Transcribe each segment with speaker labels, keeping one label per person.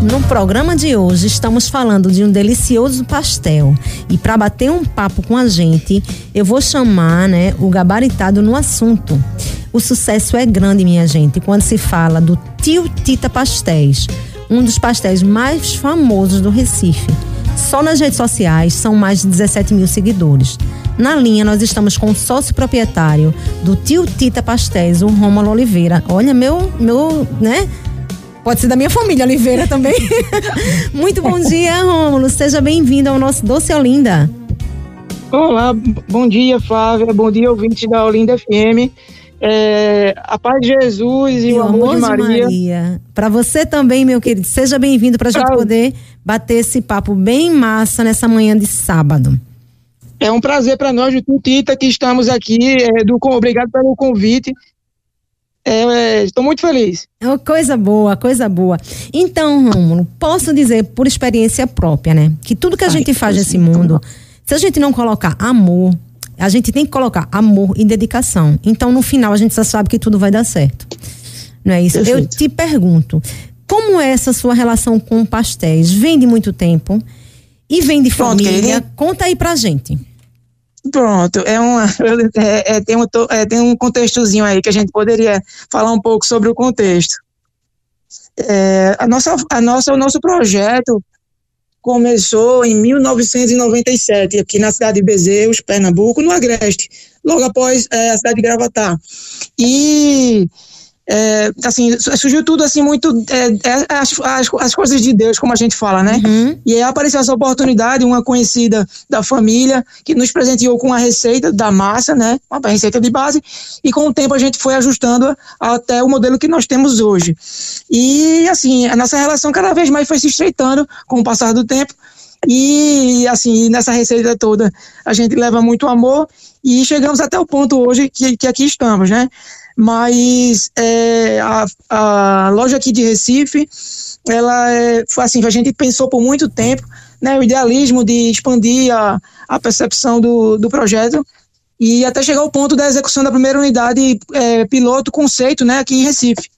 Speaker 1: No programa de hoje estamos falando de um delicioso pastel e para bater um papo com a gente, eu vou chamar, né, o gabaritado no assunto. O sucesso é grande, minha gente, quando se fala do Tio Tita Pastéis, um dos pastéis mais famosos do Recife. Só nas redes sociais são mais de 17 mil seguidores. Na linha, nós estamos com o sócio proprietário do Tio Tita Pastéis, o Rômulo Oliveira. Olha, meu, meu, né? Pode ser da minha família, Oliveira também. Muito bom dia, Rômulo. Seja bem-vindo ao nosso Doce Olinda.
Speaker 2: Olá, bom dia, Flávia. Bom dia, ouvinte da Olinda FM. É, a paz de Jesus e, e o amor, de Maria. Maria.
Speaker 1: Para você também, meu querido, seja bem-vindo para a gente poder bater esse papo bem massa nessa manhã de sábado.
Speaker 2: É um prazer para nós do Tutita que estamos aqui. É, do, obrigado pelo convite. É, estou muito feliz.
Speaker 1: É coisa boa, coisa boa. Então, Rômulo, posso dizer por experiência própria, né? Que tudo que a Ai, gente faz nesse mundo, se a gente não colocar amor, a gente tem que colocar amor e dedicação. Então, no final, a gente já sabe que tudo vai dar certo. Não é isso? Perfeito. Eu te pergunto, como é essa sua relação com pastéis? Vem de muito tempo e vem de Pronto, família? Querida. Conta aí pra gente.
Speaker 2: Pronto, é uma, é, é, tem, um, é, tem um contextozinho aí que a gente poderia falar um pouco sobre o contexto. É, a nossa, a nossa, o nosso projeto começou em 1997, aqui na cidade de Bezerros, Pernambuco, no Agreste, logo após é, a cidade de Gravatar. E é, assim, surgiu tudo assim muito é, é, as, as, as, coisas de Deus, como a gente fala, né? Uhum. E aí apareceu essa oportunidade, uma conhecida da família que nos presenteou com a receita da massa, né? Uma receita de base, e com o tempo a gente foi ajustando até o modelo que nós temos hoje. E assim, a nossa relação cada vez mais foi se estreitando com o passar do tempo. E assim, nessa receita toda, a gente leva muito amor e chegamos até o ponto hoje que, que aqui estamos, né? Mas é, a, a, loja aqui de Recife, ela é, assim, a gente pensou por muito tempo, né, o idealismo de expandir a, a percepção do, do projeto e até chegar ao ponto da execução da primeira unidade é, piloto conceito, né, aqui em Recife.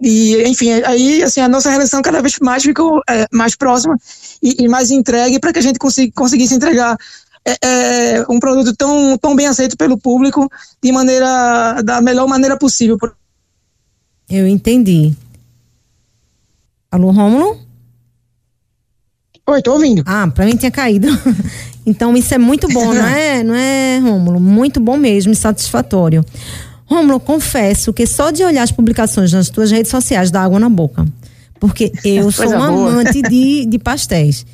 Speaker 2: E, enfim, aí, assim, a nossa relação cada vez mais ficou é, mais próxima e, e mais entregue para que a gente consiga, conseguisse entregar é, é, um produto tão, tão bem aceito pelo público de maneira da melhor maneira possível.
Speaker 1: Eu entendi. Alô, Rômulo?
Speaker 2: Oi, tô ouvindo.
Speaker 1: Ah, para mim tinha caído. então isso é muito bom, não é, não é, Rômulo? Muito bom mesmo e satisfatório. Rômulo, confesso que só de olhar as publicações nas tuas redes sociais dá água na boca. Porque eu sou um amante de, de pastéis.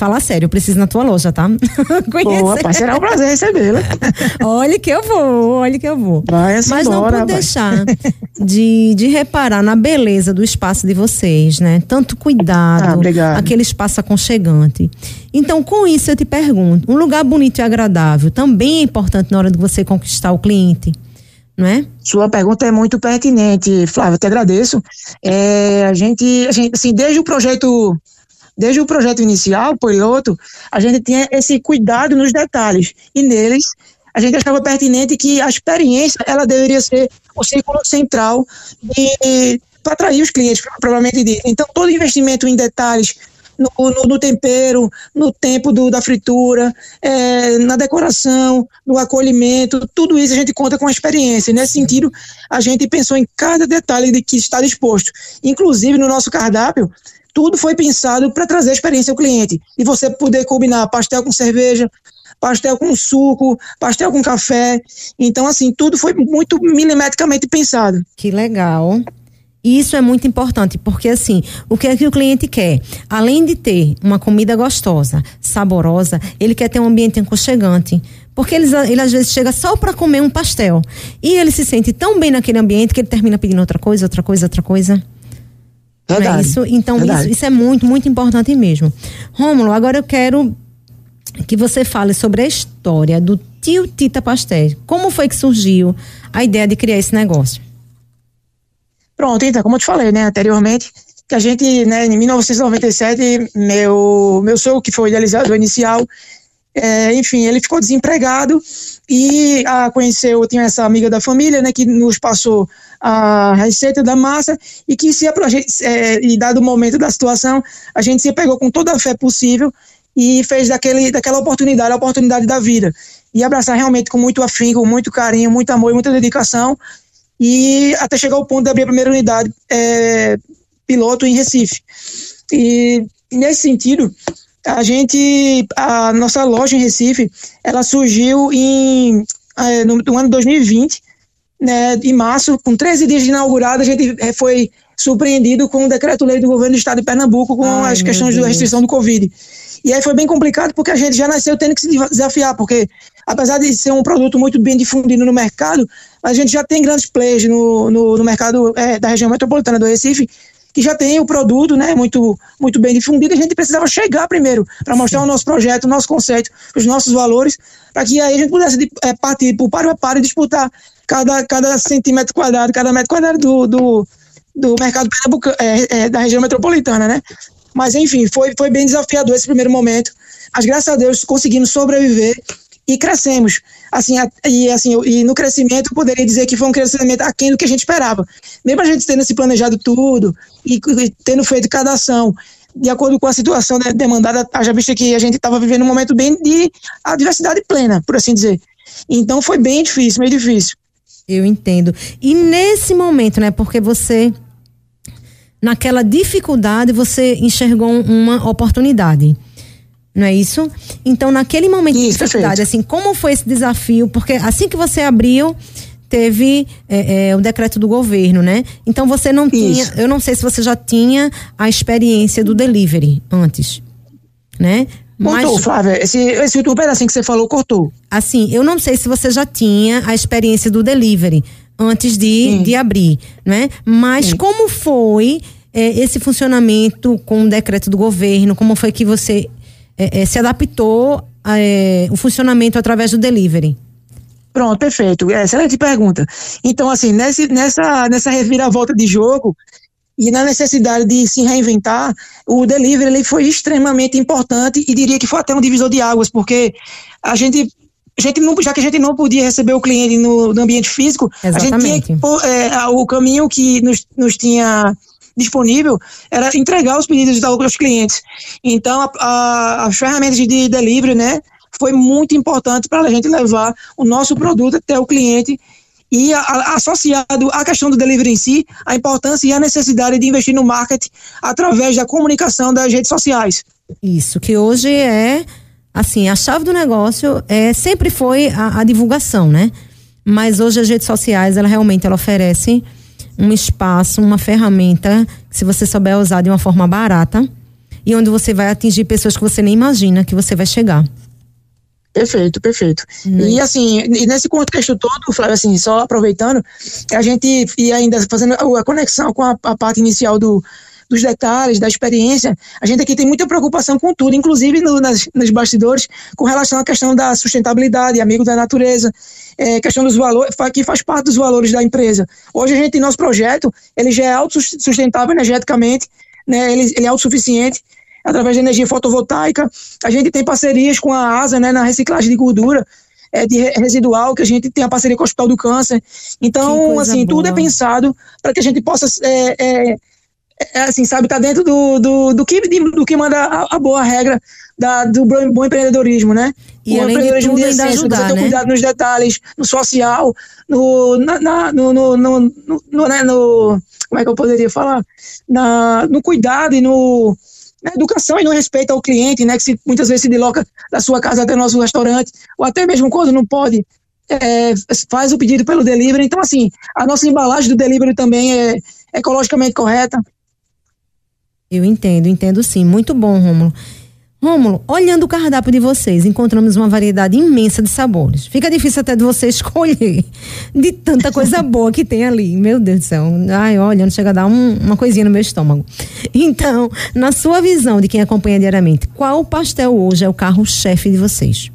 Speaker 1: Fala sério, eu preciso na tua loja, tá?
Speaker 2: Boa, pai, será um prazer recebê-la.
Speaker 1: olha que eu vou, olha que eu vou.
Speaker 2: Vai assim
Speaker 1: Mas
Speaker 2: não
Speaker 1: pode deixar de, de reparar na beleza do espaço de vocês, né? Tanto cuidado, ah, aquele espaço aconchegante. Então, com isso eu te pergunto, um lugar bonito e agradável também é importante na hora de você conquistar o cliente? Não é?
Speaker 2: Sua pergunta é muito pertinente, Flávia, te agradeço. É, a gente, a gente, assim, desde o projeto Desde o projeto inicial, piloto, a gente tinha esse cuidado nos detalhes e neles a gente achava pertinente que a experiência ela deveria ser o círculo central para atrair os clientes, provavelmente dito. Então, todo investimento em detalhes no, no, no, tempero, no tempo do, da fritura, é, na decoração, no acolhimento, tudo isso a gente conta com a experiência. Nesse sentido, a gente pensou em cada detalhe de que está disposto. Inclusive, no nosso cardápio, tudo foi pensado para trazer experiência ao cliente. E você poder combinar pastel com cerveja, pastel com suco, pastel com café. Então, assim, tudo foi muito milimetricamente pensado.
Speaker 1: Que legal. Isso é muito importante, porque assim, o que é que o cliente quer? Além de ter uma comida gostosa, saborosa, ele quer ter um ambiente aconchegante. Porque ele, ele às vezes chega só para comer um pastel. E ele se sente tão bem naquele ambiente que ele termina pedindo outra coisa, outra coisa, outra coisa. Verdade. É isso? Então, isso, isso, é muito, muito importante mesmo. Rômulo, agora eu quero que você fale sobre a história do tio Tita Pastel. Como foi que surgiu a ideia de criar esse negócio?
Speaker 2: Pronto, então, como eu te falei, né, anteriormente, que a gente, né, em 1997, meu, meu sogro, que foi idealizador inicial, É, enfim, ele ficou desempregado e a, conheceu, tinha essa amiga da família, né, que nos passou a receita da massa e que se é, e dado o momento da situação, a gente se pegou com toda a fé possível e fez daquele, daquela oportunidade a oportunidade da vida e abraçar realmente com muito afinco, muito carinho, muito amor e muita dedicação e até chegar ao ponto de abrir a primeira unidade é, piloto em Recife. E nesse sentido, a gente, a nossa loja em Recife, ela surgiu em, é, no, no ano 2020, né, em março, com 13 dias de inaugurada, a gente é, foi surpreendido com o decreto-lei do governo do estado de Pernambuco com Ai, as questões da restrição do Covid. E aí foi bem complicado porque a gente já nasceu tendo que se desafiar, porque apesar de ser um produto muito bem difundido no mercado, a gente já tem grandes players no, no, no mercado é, da região metropolitana do Recife que já tem o produto né, muito, muito bem difundido, a gente precisava chegar primeiro para mostrar o nosso projeto, o nosso conceito, os nossos valores, para que aí a gente pudesse é, partir por par a par e disputar cada, cada centímetro quadrado, cada metro quadrado do, do, do mercado é, é, da região metropolitana, né? Mas, enfim, foi, foi bem desafiador esse primeiro momento. Mas, graças a Deus, conseguimos sobreviver e crescemos. Assim, e, assim, e no crescimento, eu poderia dizer que foi um crescimento aquém do que a gente esperava. Mesmo a gente tendo se planejado tudo e, e tendo feito cada ação de acordo com a situação né, demandada, já visto que a gente estava vivendo um momento bem de adversidade plena, por assim dizer. Então foi bem difícil, meio difícil.
Speaker 1: Eu entendo. E nesse momento, né, porque você naquela dificuldade você enxergou uma oportunidade. Não é isso? Então, naquele momento isso, de dificuldade, assim, como foi esse desafio? Porque assim que você abriu, teve é, é, o decreto do governo, né? Então você não isso. tinha, eu não sei se você já tinha a experiência do delivery antes, né?
Speaker 2: Cortou, Mas, Flávia. Esse, esse último pedacinho que você falou, cortou.
Speaker 1: Assim, eu não sei se você já tinha a experiência do delivery antes de, de abrir, né? Mas Sim. como foi é, esse funcionamento com o decreto do governo? Como foi que você é, é, se adaptou é, o funcionamento através do delivery?
Speaker 2: Pronto, perfeito. É, excelente pergunta. Então, assim, nesse, nessa, nessa reviravolta de jogo, e na necessidade de se reinventar, o delivery ele foi extremamente importante e diria que foi até um divisor de águas, porque a gente a gente não, já que a gente não podia receber o cliente no, no ambiente físico, Exatamente. a gente tinha que, é, o caminho que nos, nos tinha disponível era entregar os pedidos aos clientes. Então, as ferramentas de delivery, né, foi muito importante para a gente levar o nosso produto até o cliente e a, a, associado à questão do delivery em si, a importância e a necessidade de investir no marketing através da comunicação das redes sociais.
Speaker 1: Isso, que hoje é, assim, a chave do negócio é sempre foi a, a divulgação, né? Mas hoje as redes sociais, ela realmente ela oferece um espaço, uma ferramenta que se você souber usar de uma forma barata e onde você vai atingir pessoas que você nem imagina que você vai chegar.
Speaker 2: Perfeito, perfeito. Hum. E assim, e nesse contexto todo, Flávio, assim, só aproveitando, a gente e ainda fazendo a conexão com a, a parte inicial do, dos detalhes, da experiência, a gente aqui tem muita preocupação com tudo, inclusive no, nas, nos bastidores, com relação à questão da sustentabilidade, amigo da natureza, é, questão dos valores, que faz parte dos valores da empresa. Hoje a gente, nosso projeto, ele já é autossustentável energeticamente, né, ele, ele é autossuficiente, através de energia fotovoltaica. A gente tem parcerias com a ASA né, na reciclagem de gordura é, de residual, que a gente tem a parceria com o Hospital do Câncer. Então, assim, boa. tudo é pensado para que a gente possa, é, é, é, assim, sabe, tá dentro do, do, do, que, do que manda a, a boa regra da, do bom empreendedorismo, né?
Speaker 1: E o empreendedorismo de, essência, ajudar, você
Speaker 2: né? cuidado nos detalhes, no social, no, na, na, no, no, no, no, né, no, como é que eu poderia falar? Na, no cuidado e no, na educação e no respeito ao cliente, né, que se, muitas vezes se desloca da sua casa até o nosso restaurante, ou até mesmo quando não pode, é, faz o pedido pelo delivery. Então, assim, a nossa embalagem do delivery também é ecologicamente correta.
Speaker 1: Eu entendo, entendo sim. Muito bom, Rômulo. Rômulo, olhando o cardápio de vocês, encontramos uma variedade imensa de sabores. Fica difícil até de você escolher de tanta coisa boa que tem ali. Meu Deus do céu. Ai, olha, não chega a dar um, uma coisinha no meu estômago. Então, na sua visão de quem acompanha diariamente, qual pastel hoje é o carro-chefe de vocês?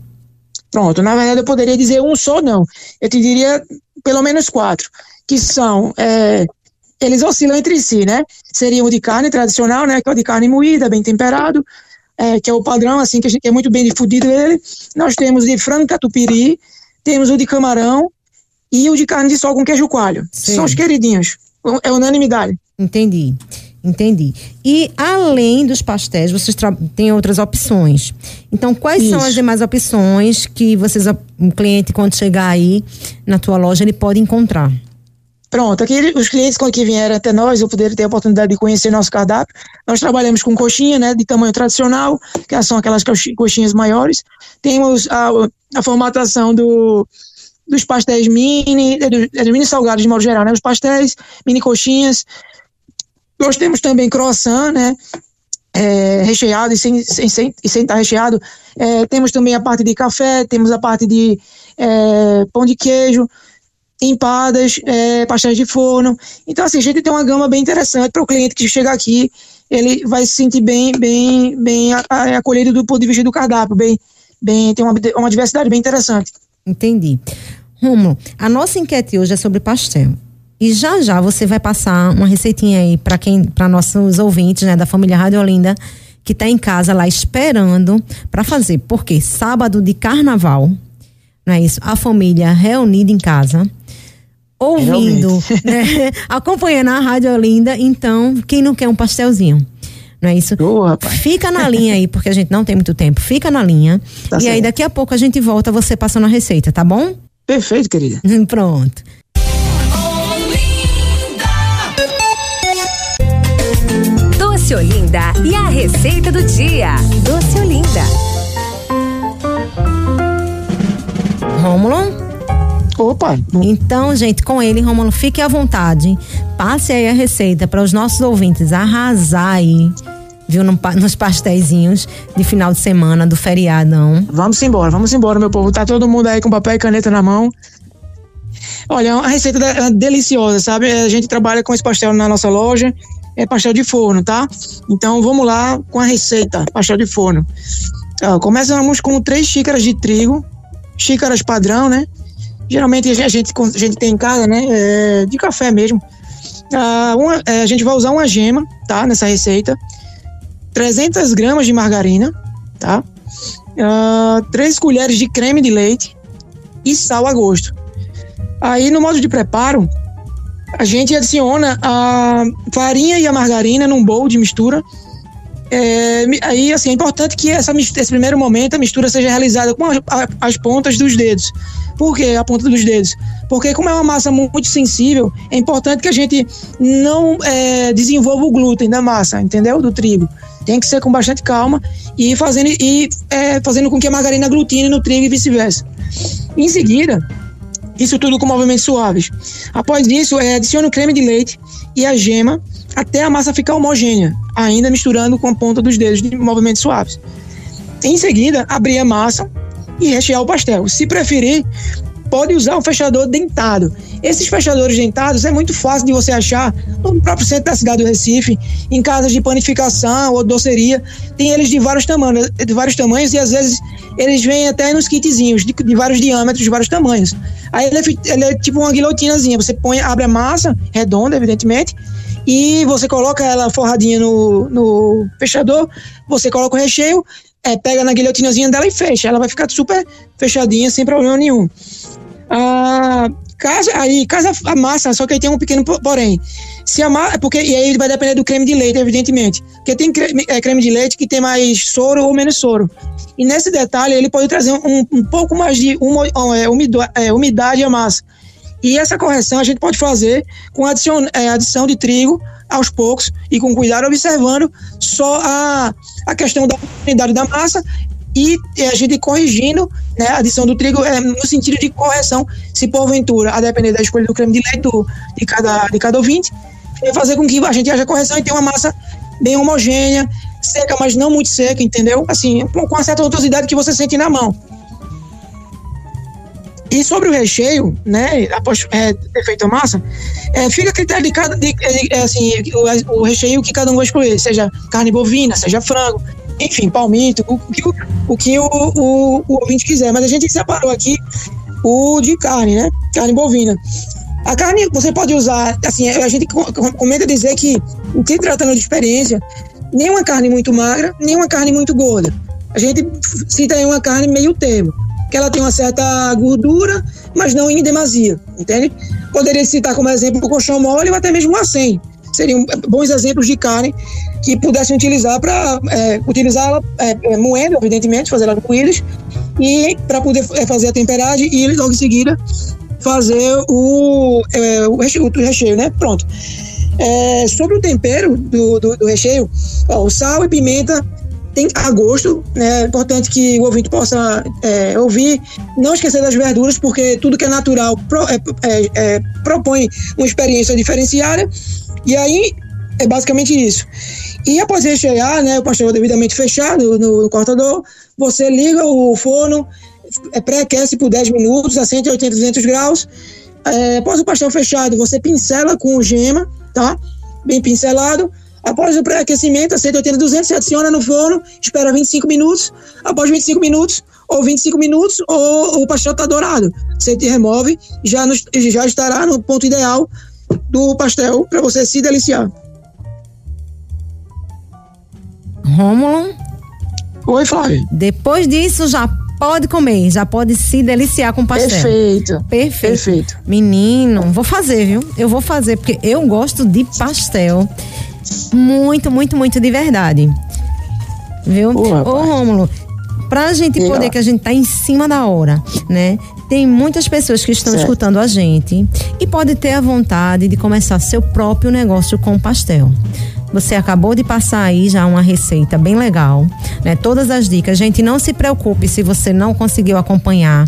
Speaker 2: Pronto, na verdade eu poderia dizer um só, não. Eu te diria pelo menos quatro, que são é, eles oscilam entre si, né? Seria o de carne tradicional, né? Que é o de carne moída, bem temperado. é, que é o padrão, assim, que, a gente, que é muito bem difundido ele. Nós temos de frango catupiry, temos o de camarão e o de carne de sol com queijo coalho. Sim. São os queridinhos. É unanimidade.
Speaker 1: Entendi. Entendi. E além dos pastéis, vocês têm outras opções. Então, quais Isso. são as demais opções que vocês, um cliente, quando chegar aí na tua loja, ele pode encontrar?
Speaker 2: Pronto, aqui os clientes que vieram até nós, eu poder ter a oportunidade de conhecer nosso cardápio. Nós trabalhamos com coxinha, né, de tamanho tradicional, que são aquelas coxinhas maiores. Temos a, a formatação do, dos pastéis mini, é, dos, é, mini salgados de modo geral, né, os pastéis, mini coxinhas. Nós temos também croissant, né, é, recheado e sem, sem, sem, sem estar recheado. É, temos também a parte de café, temos a parte de é, pão de queijo empadas, é, pastéis de forno. Então, assim, a gente tem uma gama bem interessante para o cliente que chega aqui, ele vai se sentir bem, bem, bem acolhido do ponto de vista do cardápio, bem, bem, tem uma, uma diversidade bem interessante.
Speaker 1: Entendi. Rumo, a nossa enquete hoje é sobre pastel. E já já você vai passar uma receitinha aí para quem, para nossos ouvintes, né, da família Rádio Olinda, que está em casa lá esperando para fazer. Porque sábado de carnaval, não é isso? A família reunida em casa ouvindo, né? acompanhando a Rádio Olinda, então, quem não quer um pastelzinho? Não é isso?
Speaker 2: Oh,
Speaker 1: Fica na linha aí, porque a gente não tem muito tempo. Fica na linha. Tá e certo. aí, daqui a pouco a gente volta, você passando a receita, tá bom?
Speaker 2: Perfeito, querida.
Speaker 1: Pronto.
Speaker 3: Doce Olinda e a receita do dia. Doce Olinda.
Speaker 1: Rômulo?
Speaker 2: Opa!
Speaker 1: Então, gente, com ele, Romulo, fique à vontade. Passe aí a receita para os nossos ouvintes arrasar aí, viu, no, nos pastéisinhos de final de semana do feriadão.
Speaker 2: Vamos embora, vamos embora, meu povo. Tá todo mundo aí com papel e caneta na mão. Olha, a receita é deliciosa, sabe? A gente trabalha com esse pastel na nossa loja, é pastel de forno, tá? Então vamos lá com a receita, pastel de forno. começamos com três xícaras de trigo, xícaras padrão, né? Geralmente a gente, a gente tem em casa, né? É, de café mesmo. Ah, uma, é, a gente vai usar uma gema, tá? Nessa receita. 300 gramas de margarina, tá? Ah, 3 colheres de creme de leite e sal a gosto. Aí no modo de preparo, a gente adiciona a farinha e a margarina num bowl de mistura. É, aí, assim, é importante que essa, esse primeiro momento a mistura seja realizada com as, as pontas dos dedos. Por que a ponta dos dedos? Porque como é uma massa muito sensível, é importante que a gente não é, desenvolva o glúten da massa, entendeu? Do trigo. Tem que ser com bastante calma e fazendo, e, é, fazendo com que a margarina glutine no trigo e vice-versa. Em seguida, isso tudo com movimentos suaves. Após isso, é, adicione o creme de leite e a gema até a massa ficar homogênea, ainda misturando com a ponta dos dedos de movimentos suaves. Em seguida, abrir a massa e rechear o pastel. Se preferir, pode usar um fechador dentado. Esses fechadores dentados é muito fácil de você achar no próprio centro da cidade do Recife, em casas de panificação ou doceria. Tem eles de vários tamanhos, de vários tamanhos e às vezes eles vêm até nos kitzinhos de, de vários diâmetros, de vários tamanhos. Aí ele é, ele é tipo uma guilhotinazinha. Você põe, abre a massa redonda, evidentemente, e você coloca ela forradinha no, no fechador, você coloca o recheio, é, pega na guilhotinazinha dela e fecha. Ela vai ficar super fechadinha, sem problema nenhum. Ah, casa, aí, casa a massa, só que aí tem um pequeno porém. Se a massa, porque, e aí vai depender do creme de leite, evidentemente. Porque tem creme, é, creme de leite que tem mais soro ou menos soro. E nesse detalhe, ele pode trazer um, um pouco mais de uma, é, é, umidade à massa. E essa correção a gente pode fazer com adição, é, adição de trigo aos poucos e com cuidado, observando só a, a questão da unidade da massa e a gente corrigindo né, a adição do trigo é, no sentido de correção, se porventura, a depender da escolha do creme de leite do, de, cada, de cada ouvinte, fazer com que a gente haja correção e tenha uma massa bem homogênea, seca, mas não muito seca, entendeu? Assim, com uma certa untuosidade que você sente na mão. E sobre o recheio, né, após é, ter feito a massa, é, fica a critério de cada, de, é, assim, o, o, recheio que cada um vai escolher, seja carne bovina, seja frango, enfim, palmito, o, o, que o, o, o ouvinte quiser. Mas a gente separou aqui o de carne, né, carne bovina. A carne você pode usar, assim, a gente comenta dizer que, se tratando de experiência, nem uma carne muito magra, nem uma carne muito gorda. A gente cita aí uma carne meio termo, que ela tem uma certa gordura, mas não em demasia, entende? Poderia citar como exemplo o colchão mole ou até mesmo o acém. Seriam bons exemplos de carne que pudessem utilizar para é, utilizá-la é, é, moendo, evidentemente, fazer ela moídas, e para poder fazer a temperagem e logo em seguida fazer o, é, o, recheio, o recheio, né? Pronto. É, sobre o tempero do, do, do recheio, ó, o sal e pimenta tem a gosto, né? É importante que o ouvinte possa é, ouvir. Não esquecer das verduras, porque tudo que é natural pro, é, é, é, propõe uma experiência diferenciada. E aí é basicamente isso. E após rechear, né, o pastel devidamente fechado no, no cortador, você liga o forno, é, pré-aquece por 10 minutos a 180, 200 graus. É, após o pastel fechado, você pincela com gema, tá? Bem pincelado. Após o pré-aquecimento, a 180, 200, você adiciona no forno, espera 25 minutos. Após 25 minutos, ou 25 minutos, ou o pastel está dourado. Você te remove, já, no, já estará no ponto ideal do pastel para você se deliciar.
Speaker 1: Rômulo?
Speaker 2: Oi, Flávio.
Speaker 1: Depois disso, já pode comer, já pode se deliciar com pastel.
Speaker 2: Perfeito.
Speaker 1: Perfeito.
Speaker 2: Perfeito.
Speaker 1: Menino, vou fazer, viu? Eu vou fazer, porque eu gosto de pastel. Muito, muito, muito de verdade. Viu? Ô, Rômulo, pra gente
Speaker 2: Legal.
Speaker 1: poder, que a gente tá em cima da hora, né? Tem muitas pessoas que estão
Speaker 2: Certo.
Speaker 1: escutando a gente e pode ter a vontade de começar seu próprio negócio com pastel. Você acabou de passar aí já uma receita bem legal, né? Todas as dicas. Gente, não se preocupe se você não conseguiu acompanhar,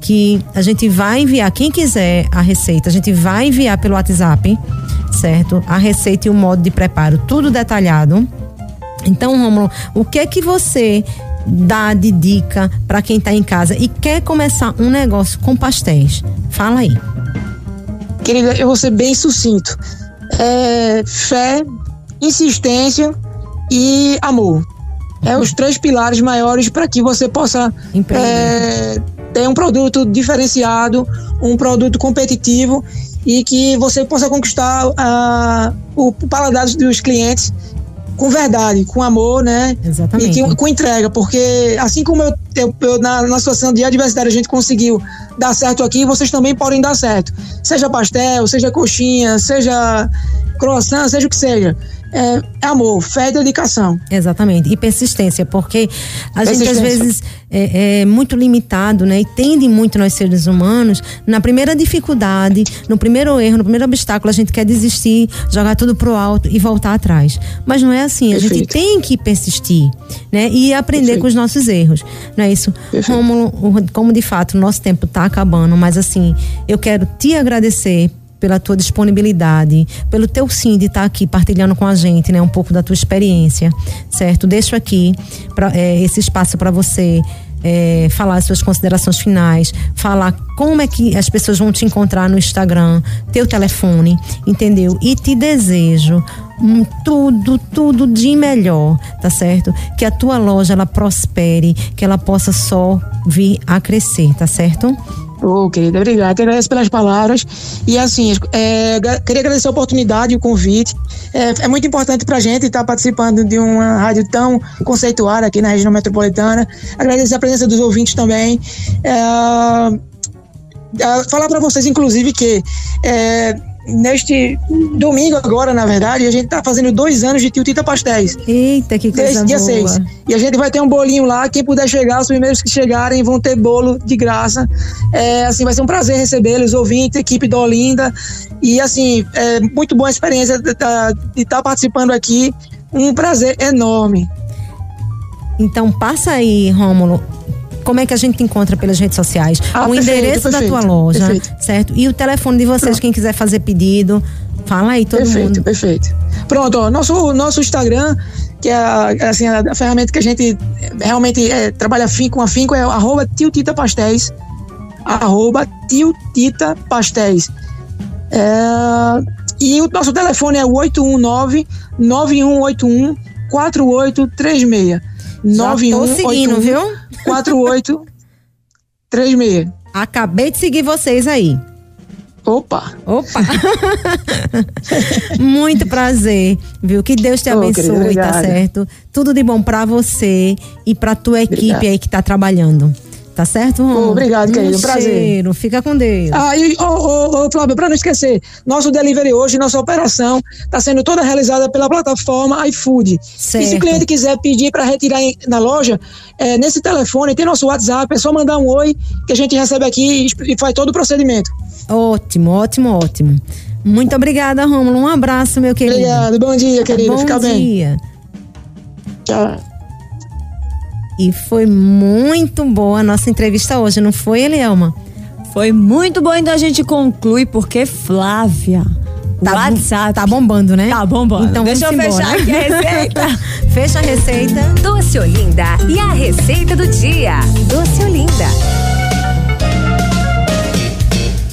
Speaker 1: que a gente vai enviar quem quiser a receita, a gente vai enviar pelo WhatsApp, certo? A receita e o modo de preparo, tudo detalhado. Então, Romulo, o que é que você dá de dica para quem está em casa e quer começar um negócio com pastéis? Fala aí.
Speaker 2: Querida, eu vou ser bem sucinto. É, fé, insistência e amor. É os três pilares maiores para que você possa é, ter um produto diferenciado, um produto competitivo e que você possa conquistar o paladar dos clientes com verdade, com amor, né?
Speaker 1: Exatamente.
Speaker 2: E que- com entrega, porque assim como eu, eu- eu, na, na situação de adversidade a gente conseguiu dar certo aqui, vocês também podem dar certo. Seja pastel, seja coxinha, seja croissant, seja o que seja. É, amor, fé e dedicação.
Speaker 1: Exatamente. E persistência, porque a gente às vezes é, é muito limitado, né? E tende muito nós seres humanos, na primeira dificuldade, no primeiro erro, no primeiro obstáculo, a gente quer desistir, jogar tudo pro alto e voltar atrás. Mas não é assim, a gente
Speaker 2: Perfeito.
Speaker 1: tem que persistir, né? E aprender
Speaker 2: Perfeito.
Speaker 1: com os nossos erros. Não é isso?
Speaker 2: Perfeito.
Speaker 1: Rômulo, o- como de fato o nosso tempo tá acabando, mas assim, eu quero te agradecer pela tua disponibilidade, pelo teu sim de estar aqui partilhando com a gente, né, um pouco da tua experiência, certo? Deixo aqui pra, é, esse espaço para você é, falar as suas considerações finais, falar como é que as pessoas vão te encontrar no Instagram, teu telefone, entendeu? E te desejo hum, tudo, tudo de melhor, tá certo? Que a tua loja ela prospere, que ela possa só vir a crescer, tá certo?
Speaker 2: Ô, querida, obrigado. Agradeço pelas palavras. E assim, é, queria agradecer a oportunidade e o convite. É, é muito importante pra gente estar participando de uma rádio tão conceituada aqui na região metropolitana. Agradecer a presença dos ouvintes também. É, falar para vocês, inclusive, que é, neste domingo agora, na verdade, a gente tá fazendo dois anos de Tio Tita Pastéis.
Speaker 1: Eita, que coisa
Speaker 2: Desde dia
Speaker 1: boa.
Speaker 2: 6. E a gente vai ter um bolinho lá. Quem puder chegar, os primeiros que chegarem vão ter bolo de graça. É, assim, vai ser um prazer recebê-los, ouvintes, equipe da Olinda. E assim, é muito boa a experiência de estar participando aqui. Um prazer enorme.
Speaker 1: Então passa aí, Rômulo. Como é que a gente te encontra pelas redes sociais?
Speaker 2: Ah,
Speaker 1: o
Speaker 2: perfeito,
Speaker 1: endereço da tua
Speaker 2: perfeito,
Speaker 1: loja,
Speaker 2: perfeito.
Speaker 1: certo? E o telefone de vocês, quem quiser fazer pedido. Fala aí, todo
Speaker 2: perfeito,
Speaker 1: mundo.
Speaker 2: perfeito. Pronto, ó, nosso, nosso Instagram, que é a, assim, a, a ferramenta que a gente realmente é, trabalha afim, com afinco, é arroba Tio Tita Pastéis. Arroba Tio Tita Pastéis. É, e o nosso telefone é o 819-9181-4836.
Speaker 1: Já tô seguindo, viu?
Speaker 2: 4836.
Speaker 1: Acabei de seguir vocês aí.
Speaker 2: Opa!
Speaker 1: Opa! Muito prazer, viu? Que Deus te abençoe, tá certo? Tudo de bom para você e para tua equipe Obrigado. aí que tá trabalhando. Tá certo, Romulo?
Speaker 2: Obrigado, querido. Um prazer. Cheiro.
Speaker 1: Fica com Deus.
Speaker 2: Ah, e, ô, ô, ô, Flávio, para não esquecer, nosso delivery hoje, nossa operação, está sendo toda realizada pela plataforma iFood. Certo. E se o cliente quiser pedir para retirar em, na loja, é, nesse telefone, tem nosso WhatsApp, é só mandar um oi que a gente recebe aqui e, e faz todo o procedimento.
Speaker 1: Ótimo, ótimo, ótimo. Muito obrigada, Romulo. Um abraço, meu querido.
Speaker 2: Obrigado. Bom dia, querido. Bom Fica dia. bem. Bom dia. Tchau.
Speaker 1: E foi muito boa a nossa entrevista hoje, não foi, Elielma?
Speaker 4: Foi muito bom, então a gente conclui porque Flávia.
Speaker 1: Tá WhatsApp. Tá bombando, né?
Speaker 4: Tá bombando.
Speaker 1: Então Deixa eu fechar aqui a receita. Fecha a receita.
Speaker 3: Doce Olinda e a receita do dia. Doce Olinda.